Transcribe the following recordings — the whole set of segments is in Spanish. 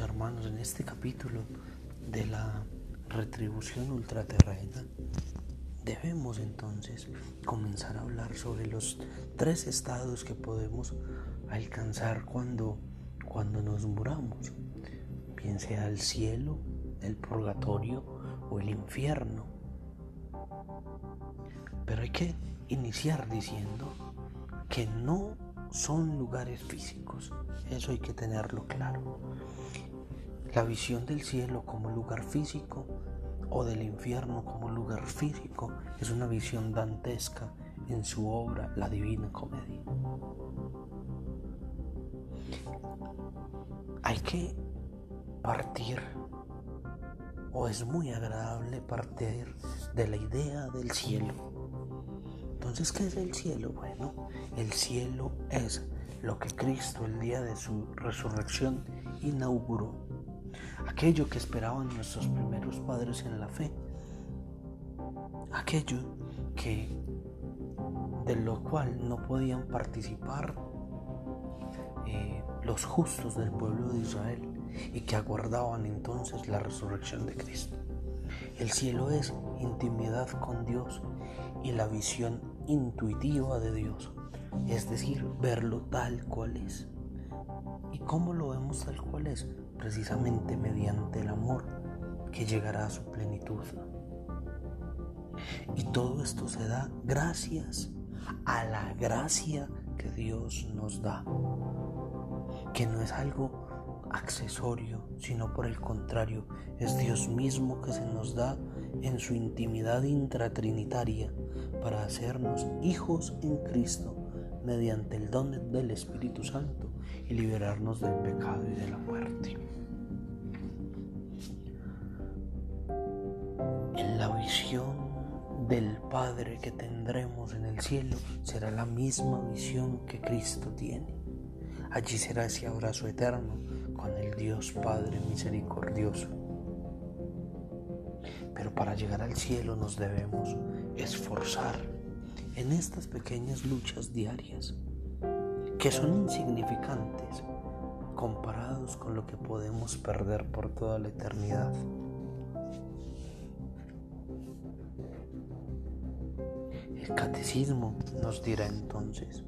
Hermanos, en este capítulo de la retribución ultraterrena, debemos entonces comenzar a hablar sobre los tres estados que podemos alcanzar cuando, cuando nos muramos, bien sea el cielo, el purgatorio o el infierno. Pero hay que iniciar diciendo que no son lugares físicos, eso hay que tenerlo claro. La visión del cielo como lugar físico o del infierno como lugar físico es una visión dantesca en su obra La Divina Comedia. Hay que partir, o es muy agradable partir de la idea del cielo entonces, ¿qué es el cielo? Bueno, el cielo es lo que Cristo el día de su resurrección inauguró. Aquello que esperaban nuestros primeros padres en la fe. Aquello que de lo cual no podían participar eh, los justos del pueblo de Israel y que aguardaban entonces la resurrección de Cristo. El cielo es intimidad con Dios y la visión intuitiva de Dios, es decir, verlo tal cual es. ¿Y cómo lo vemos tal cual es? Precisamente mediante el amor que llegará a su plenitud. Y todo esto se da gracias a la gracia que Dios nos da, que no es algo accesorio, sino por el contrario, es Dios mismo que se nos da en su intimidad intratrinitaria para hacernos hijos en Cristo mediante el don del Espíritu Santo y liberarnos del pecado y de la muerte. En la visión del Padre que tendremos en el cielo será la misma visión que Cristo tiene. Allí será ese abrazo eterno con el Dios Padre misericordioso pero para llegar al cielo nos debemos esforzar en estas pequeñas luchas diarias, que son insignificantes comparados con lo que podemos perder por toda la eternidad. El catecismo nos dirá entonces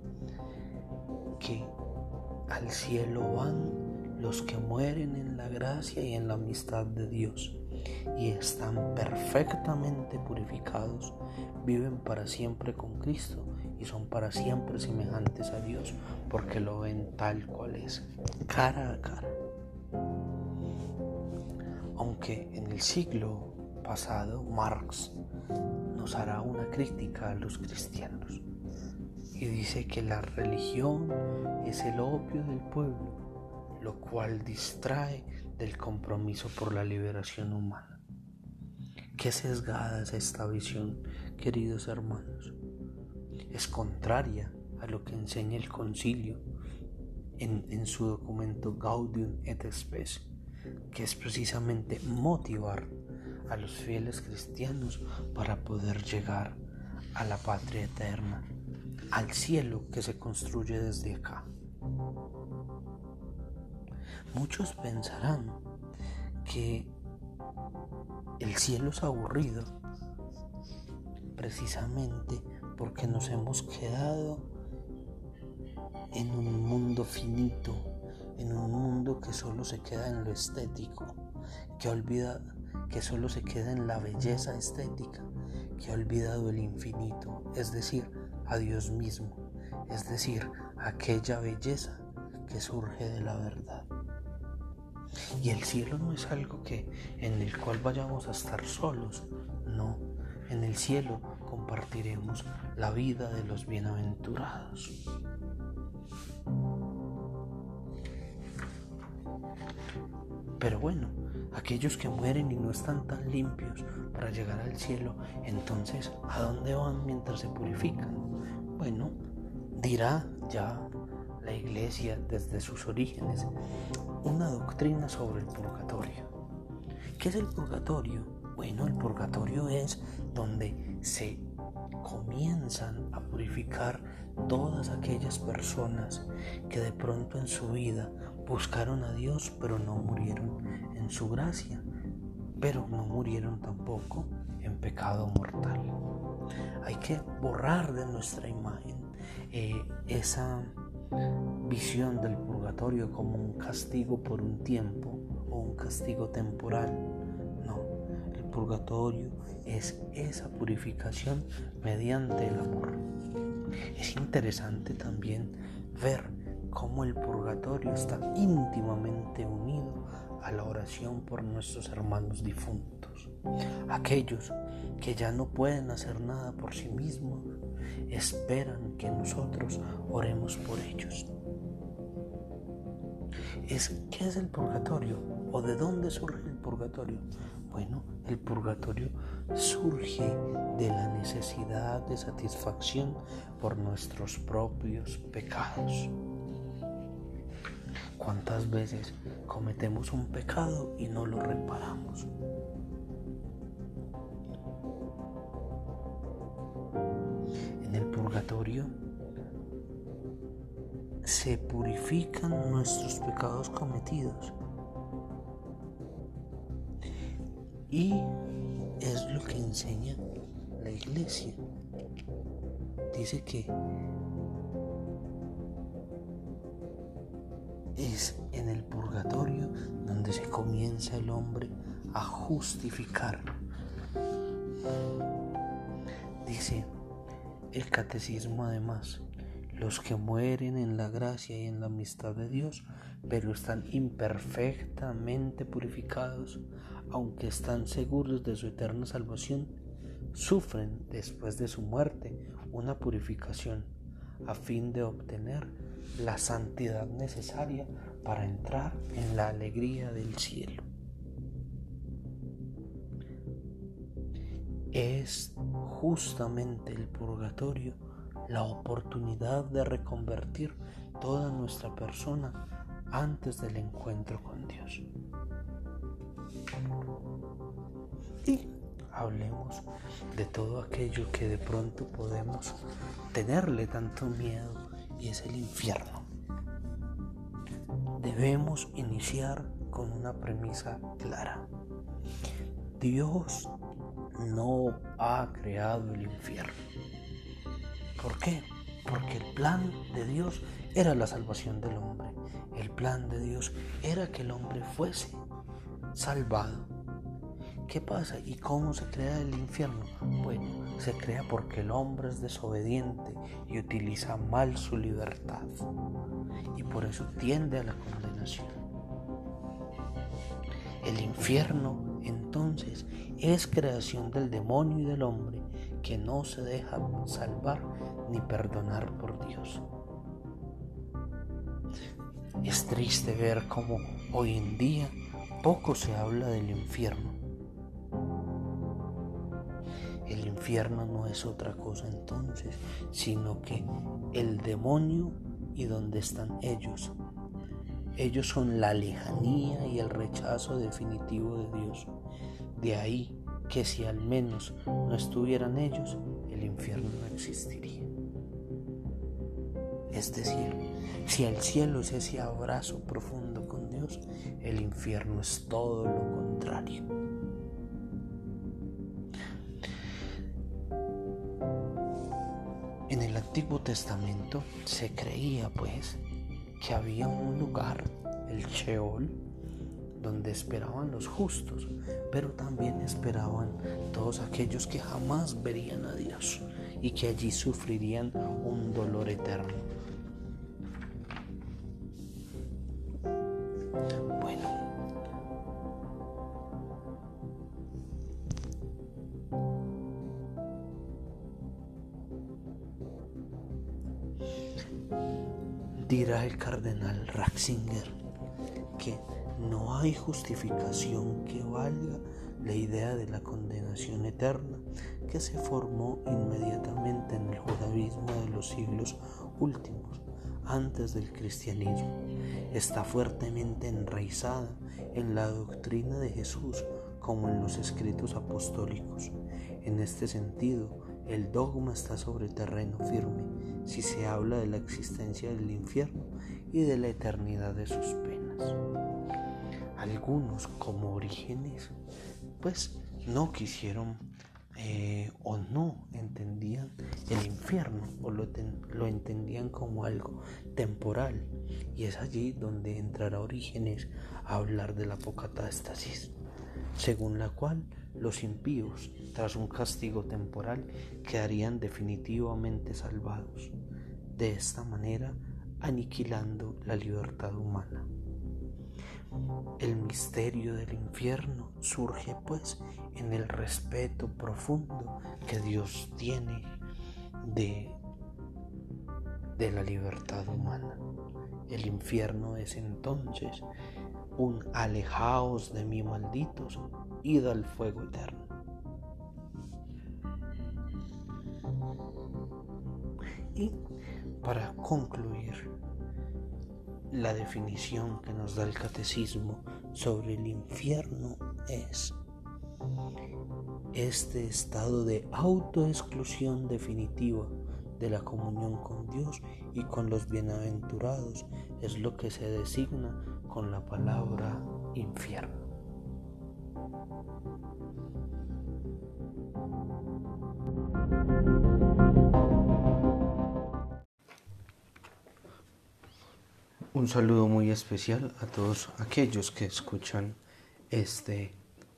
que al cielo van los que mueren en la gracia y en la amistad de Dios y están perfectamente purificados, viven para siempre con Cristo y son para siempre semejantes a Dios porque lo ven tal cual es, cara a cara. Aunque en el siglo pasado Marx nos hará una crítica a los cristianos y dice que la religión es el opio del pueblo, lo cual distrae del compromiso por la liberación humana. Qué sesgada es esta visión, queridos hermanos. Es contraria a lo que enseña el concilio en, su documento Gaudium et Spes, que es precisamente motivar a los fieles cristianos para poder llegar a la patria eterna, al cielo que se construye desde acá. Muchos pensarán que el cielo es aburrido precisamente porque nos hemos quedado en un mundo finito, en un mundo que solo se queda en lo estético, que olvida que solo se queda en la belleza estética, que ha olvidado el infinito, es decir, a Dios mismo, es decir, aquella belleza que surge de la verdad. Y el cielo no es algo que en el cual vayamos a estar solos, no. En el cielo compartiremos la vida de los bienaventurados. Pero bueno, aquellos que mueren y no están tan limpios para llegar al cielo, entonces, ¿a dónde van mientras se purifican? Bueno, dirá ya la iglesia desde sus orígenes una doctrina sobre el purgatorio. ¿Qué es el purgatorio? Bueno, el purgatorio es donde se comienzan a purificar todas aquellas personas que de pronto en su vida buscaron a Dios pero no murieron en su gracia, pero no murieron tampoco en pecado mortal. Hay que borrar de nuestra imagen eh, esa visión del purgatorio como un castigo por un tiempo o un castigo temporal. No, el purgatorio es esa purificación mediante el amor. Es interesante también ver cómo el purgatorio está íntimamente unido a la oración por nuestros hermanos difuntos, aquellos que ya no pueden hacer nada por sí mismos, esperan que nosotros oremos por ellos. Es, ¿Qué es el purgatorio? ¿O de dónde surge el purgatorio? Bueno, el purgatorio surge de la necesidad de satisfacción por nuestros propios pecados. ¿Cuántas veces cometemos un pecado y no lo reparamos? Se purifican nuestros pecados cometidos y es lo que enseña la iglesia. Dice que es en el purgatorio donde se comienza el hombre a justificar. Dice el catecismo además, los que mueren en la gracia y en la amistad de Dios, pero están imperfectamente purificados, aunque están seguros de su eterna salvación, sufren después de su muerte una purificación a fin de obtener la santidad necesaria para entrar en la alegría del cielo. Es justamente el purgatorio la oportunidad de reconvertir toda nuestra persona antes del encuentro con Dios. Y hablemos de todo aquello que de pronto podemos tenerle tanto miedo y es el infierno. Debemos iniciar con una premisa clara. Dios no ha creado el infierno. ¿Por qué? Porque el plan de Dios era la salvación del hombre. El plan de Dios era que el hombre fuese salvado. ¿Qué pasa? ¿Y cómo se crea el infierno? Bueno, se crea porque el hombre es desobediente y utiliza mal su libertad. Y por eso tiende a la condenación. El infierno entonces es creación del demonio y del hombre que no se deja salvar ni perdonar por Dios. Es triste ver cómo hoy en día poco se habla del infierno el infierno no es otra cosa entonces, sino que el demonio y donde están ellos. Ellos son la lejanía y el rechazo definitivo de Dios. De ahí que si al menos no estuvieran ellos, el infierno no existiría. Es decir, si el cielo es ese abrazo profundo con Dios, el infierno es todo lo contrario. En el Antiguo Testamento se creía pues que había un lugar, el Sheol, donde esperaban los justos, pero también esperaban todos aquellos que jamás verían a Dios y que allí sufrirían un dolor eterno. dirá el cardenal Ratzinger que no hay justificación que valga la idea de la condenación eterna que se formó inmediatamente en el judaísmo de los siglos últimos, antes del cristianismo. Está fuertemente enraizada en la doctrina de Jesús como en los escritos apostólicos. En este sentido, el dogma está sobre terreno firme si se habla de la existencia del infierno y de la eternidad de sus penas. Algunos como orígenes pues no quisieron eh, o no entendían el infierno o lo, lo, entendían como algo temporal y es allí donde entrará Orígenes a hablar de la apocatastasis, según la cual los impíos, tras un castigo temporal, quedarían definitivamente salvados, de esta manera aniquilando la libertad humana. El misterio del infierno surge pues en el respeto profundo que Dios tiene de, de la libertad humana. El infierno es entonces un alejaos de mí malditos, id al fuego eterno. Y para concluir, la definición que nos da el catecismo sobre el infierno es este estado de autoexclusión definitiva de la comunión con Dios y con los bienaventurados es lo que se designa con la palabra infierno. Un saludo muy especial a todos aquellos que escuchan este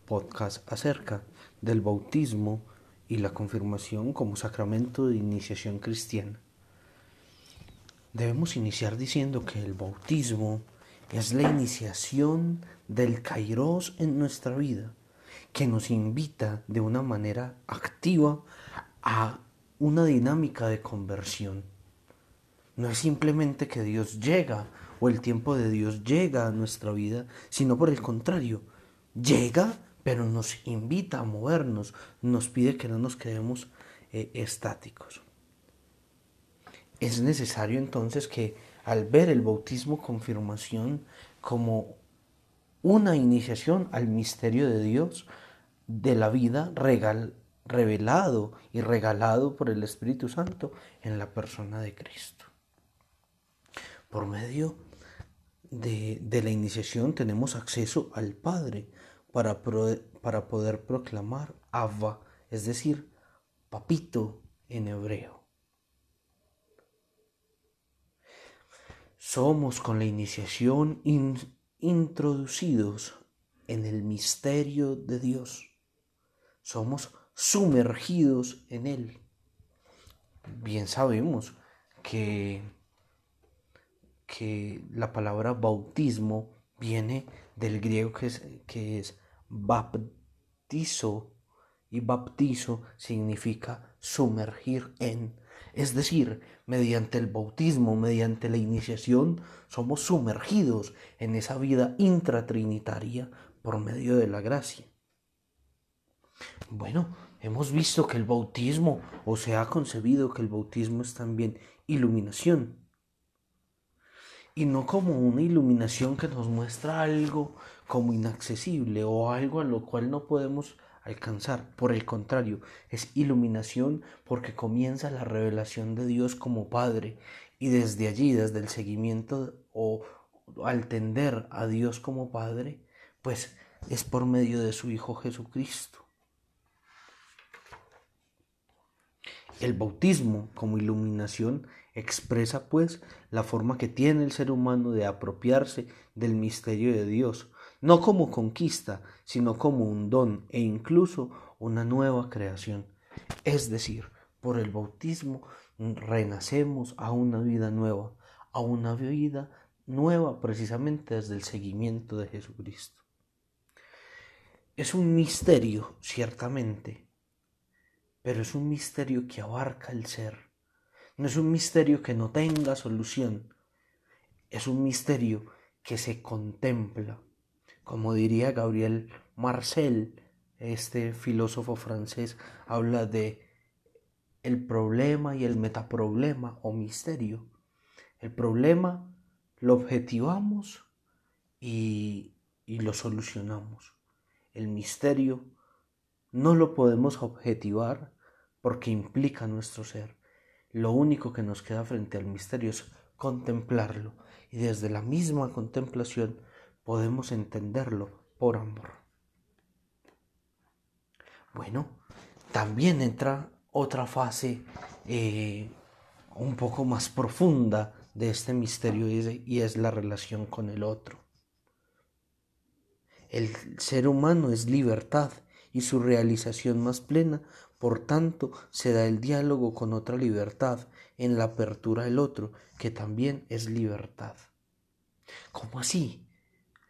podcast acerca del bautismo y la confirmación como sacramento de iniciación cristiana. Debemos iniciar diciendo que el bautismo es la iniciación del kairos en nuestra vida, que nos invita de una manera activa a una dinámica de conversión. No es simplemente que Dios llega o el tiempo de Dios llega a nuestra vida, sino por el contrario, llega pero nos invita a movernos, nos pide que no nos quedemos eh, estáticos. Es necesario entonces que al ver el bautismo confirmación como una iniciación al misterio de Dios, de la vida revelado y regalado por el Espíritu Santo en la persona de Cristo. Por medio de, de la iniciación tenemos acceso al Padre, para, para poder proclamar Abba, es decir, papito en hebreo. Somos con la iniciación introducidos en el misterio de Dios. Somos sumergidos en Él. Bien sabemos que, que la palabra bautismo viene del griego que es, que es baptizo y baptizo significa sumergir en. Es decir, mediante el bautismo, mediante la iniciación, somos sumergidos en esa vida intratrinitaria por medio de la gracia. Bueno, hemos visto que el bautismo, o se ha concebido que el bautismo es también iluminación y no como una iluminación que nos muestra algo como inaccesible o algo a lo cual no podemos alcanzar. Por el contrario, es iluminación porque comienza la revelación de Dios como Padre y desde allí, desde el seguimiento o al tender a Dios como Padre, pues es por medio de su Hijo Jesucristo. El bautismo como iluminación expresa pues la forma que tiene el ser humano de apropiarse del misterio de Dios, no como conquista, sino como un don e incluso una nueva creación. Es decir, por el bautismo renacemos a una vida nueva, a una vida nueva precisamente desde el seguimiento de Jesucristo. Es un misterio, ciertamente, pero es un misterio que abarca el ser. No es un misterio que no tenga solución, es un misterio que se contempla. Como diría Gabriel Marcel, este filósofo francés, habla de el problema y el metaproblema o misterio. El problema lo objetivamos y, y lo solucionamos. El misterio no lo podemos objetivar, porque implica nuestro ser. Lo único que nos queda frente al misterio es contemplarlo y desde la misma contemplación podemos entenderlo por amor. Bueno, también entra otra fase eh, un poco más profunda de este misterio y es la relación con el otro. El ser humano es libertad y su realización más plena, por tanto, se da el diálogo con otra libertad en la apertura del otro, que también es libertad. ¿Cómo así?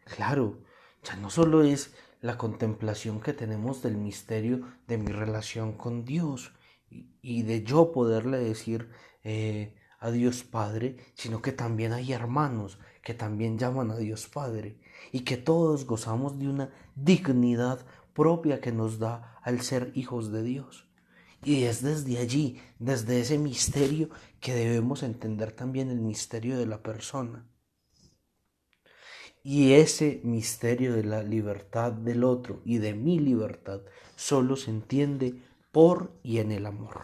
Claro, ya no solo es la contemplación que tenemos del misterio de mi relación con Dios y de yo poderle decir eh, a Dios Padre, sino que también hay hermanos que también llaman a Dios Padre y que todos gozamos de una dignidad propia que nos da al ser hijos de Dios. Y es desde allí, desde ese misterio, que debemos entender también el misterio de la persona. Y ese misterio de la libertad del otro y de mi libertad solo se entiende por y en el amor.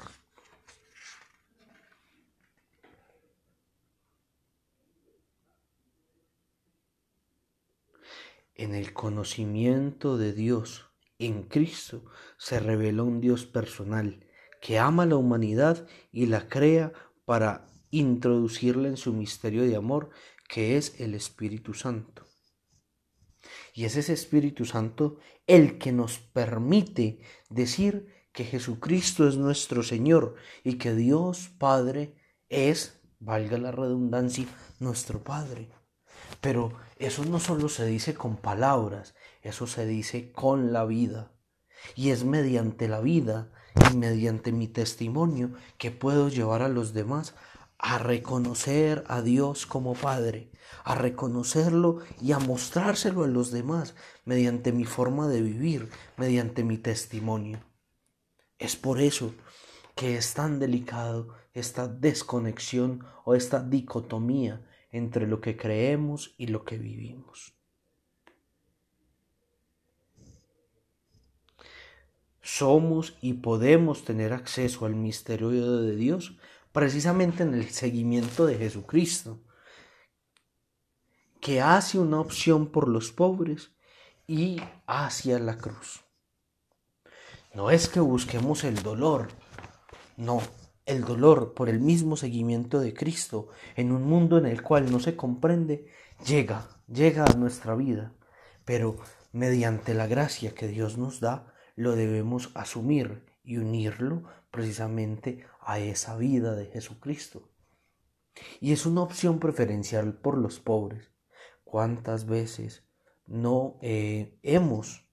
En el conocimiento de Dios, en Cristo, se revela un Dios personal que ama a la humanidad y la crea para introducirla en su misterio de amor, que es el Espíritu Santo. Y es ese Espíritu Santo el que nos permite decir que Jesucristo es nuestro Señor y que Dios Padre es, valga la redundancia, nuestro Padre. Pero eso no solo se dice con palabras, eso se dice con la vida. Y es mediante la vida y mediante mi testimonio que puedo llevar a los demás a reconocer a Dios como Padre, a reconocerlo y a mostrárselo a los demás mediante mi forma de vivir, mediante mi testimonio. Es por eso que es tan delicado esta desconexión o esta dicotomía entre lo que creemos y lo que vivimos. Somos y podemos tener acceso al misterio de Dios precisamente en el seguimiento de Jesucristo, que hace una opción por los pobres y hacia la cruz. No es que busquemos el dolor, no, el dolor por el mismo seguimiento de Cristo en un mundo en el cual no se comprende, llega, llega a nuestra vida, pero mediante la gracia que Dios nos da, lo debemos asumir y unirlo precisamente a esa vida de Jesucristo. Y es una opción preferencial por los pobres. ¿Cuántas veces no eh, hemos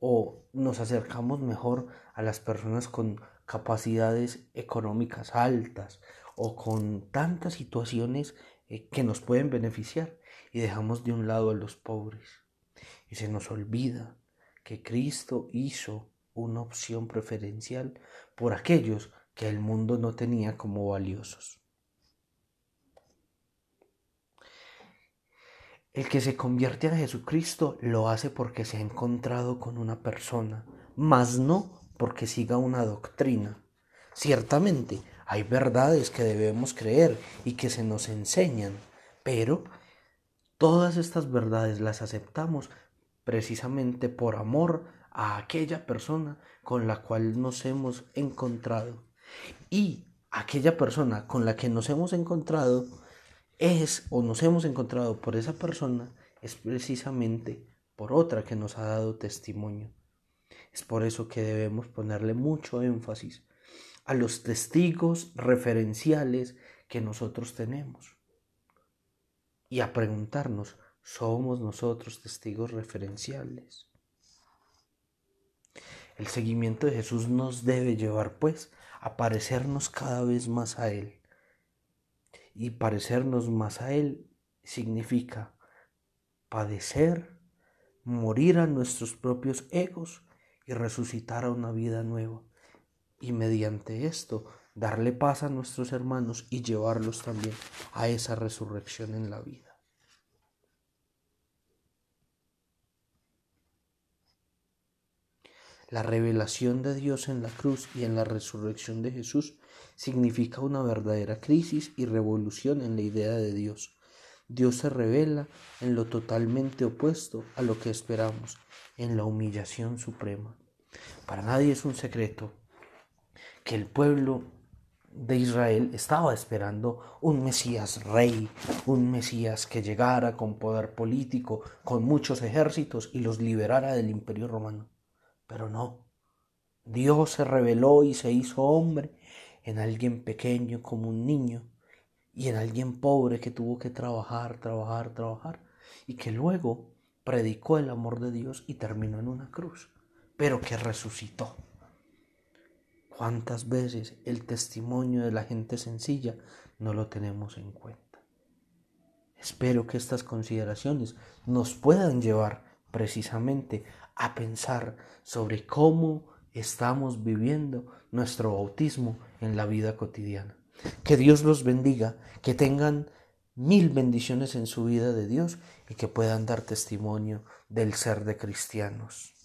o nos acercamos mejor a las personas con capacidades económicas altas o con tantas situaciones eh, que nos pueden beneficiar y dejamos de un lado a los pobres. Y se nos olvida que Cristo hizo una opción preferencial por aquellos que el mundo no tenía como valiosos. El que se convierte a Jesucristo lo hace porque se ha encontrado con una persona, mas no porque siga una doctrina. Ciertamente hay verdades que debemos creer y que se nos enseñan, pero todas estas verdades las aceptamos precisamente por amor a aquella persona con la cual nos hemos encontrado. Y aquella persona con la que nos hemos encontrado es o nos hemos encontrado por esa persona es precisamente por otra que nos ha dado testimonio. Es por eso que debemos ponerle mucho énfasis a los testigos referenciales que nosotros tenemos y a preguntarnos, ¿somos nosotros testigos referenciales? El seguimiento de Jesús nos debe llevar pues a parecernos cada vez más a Él. Y parecernos más a Él significa padecer, morir a nuestros propios egos y resucitar a una vida nueva. Y mediante esto darle paz a nuestros hermanos y llevarlos también a esa resurrección en la vida. La revelación de Dios en la cruz y en la resurrección de Jesús significa una verdadera crisis y revolución en la idea de Dios. Dios se revela en lo totalmente opuesto a lo que esperamos, en la humillación suprema. Para nadie es un secreto que el pueblo de Israel estaba esperando un Mesías rey, un Mesías que llegara con poder político, con muchos ejércitos y los liberara del imperio romano. Pero no. Dios se reveló y se hizo hombre en alguien pequeño como un niño y en alguien pobre que tuvo que trabajar, trabajar, trabajar y que luego predicó el amor de Dios y terminó en una cruz, pero que resucitó. ¿Cuántas veces el testimonio de la gente sencilla no lo tenemos en cuenta? Espero que estas consideraciones nos puedan llevar precisamente a pensar sobre cómo estamos viviendo nuestro bautismo en la vida cotidiana. Que Dios los bendiga, que tengan mil bendiciones en su vida de Dios y que puedan dar testimonio del ser de cristianos.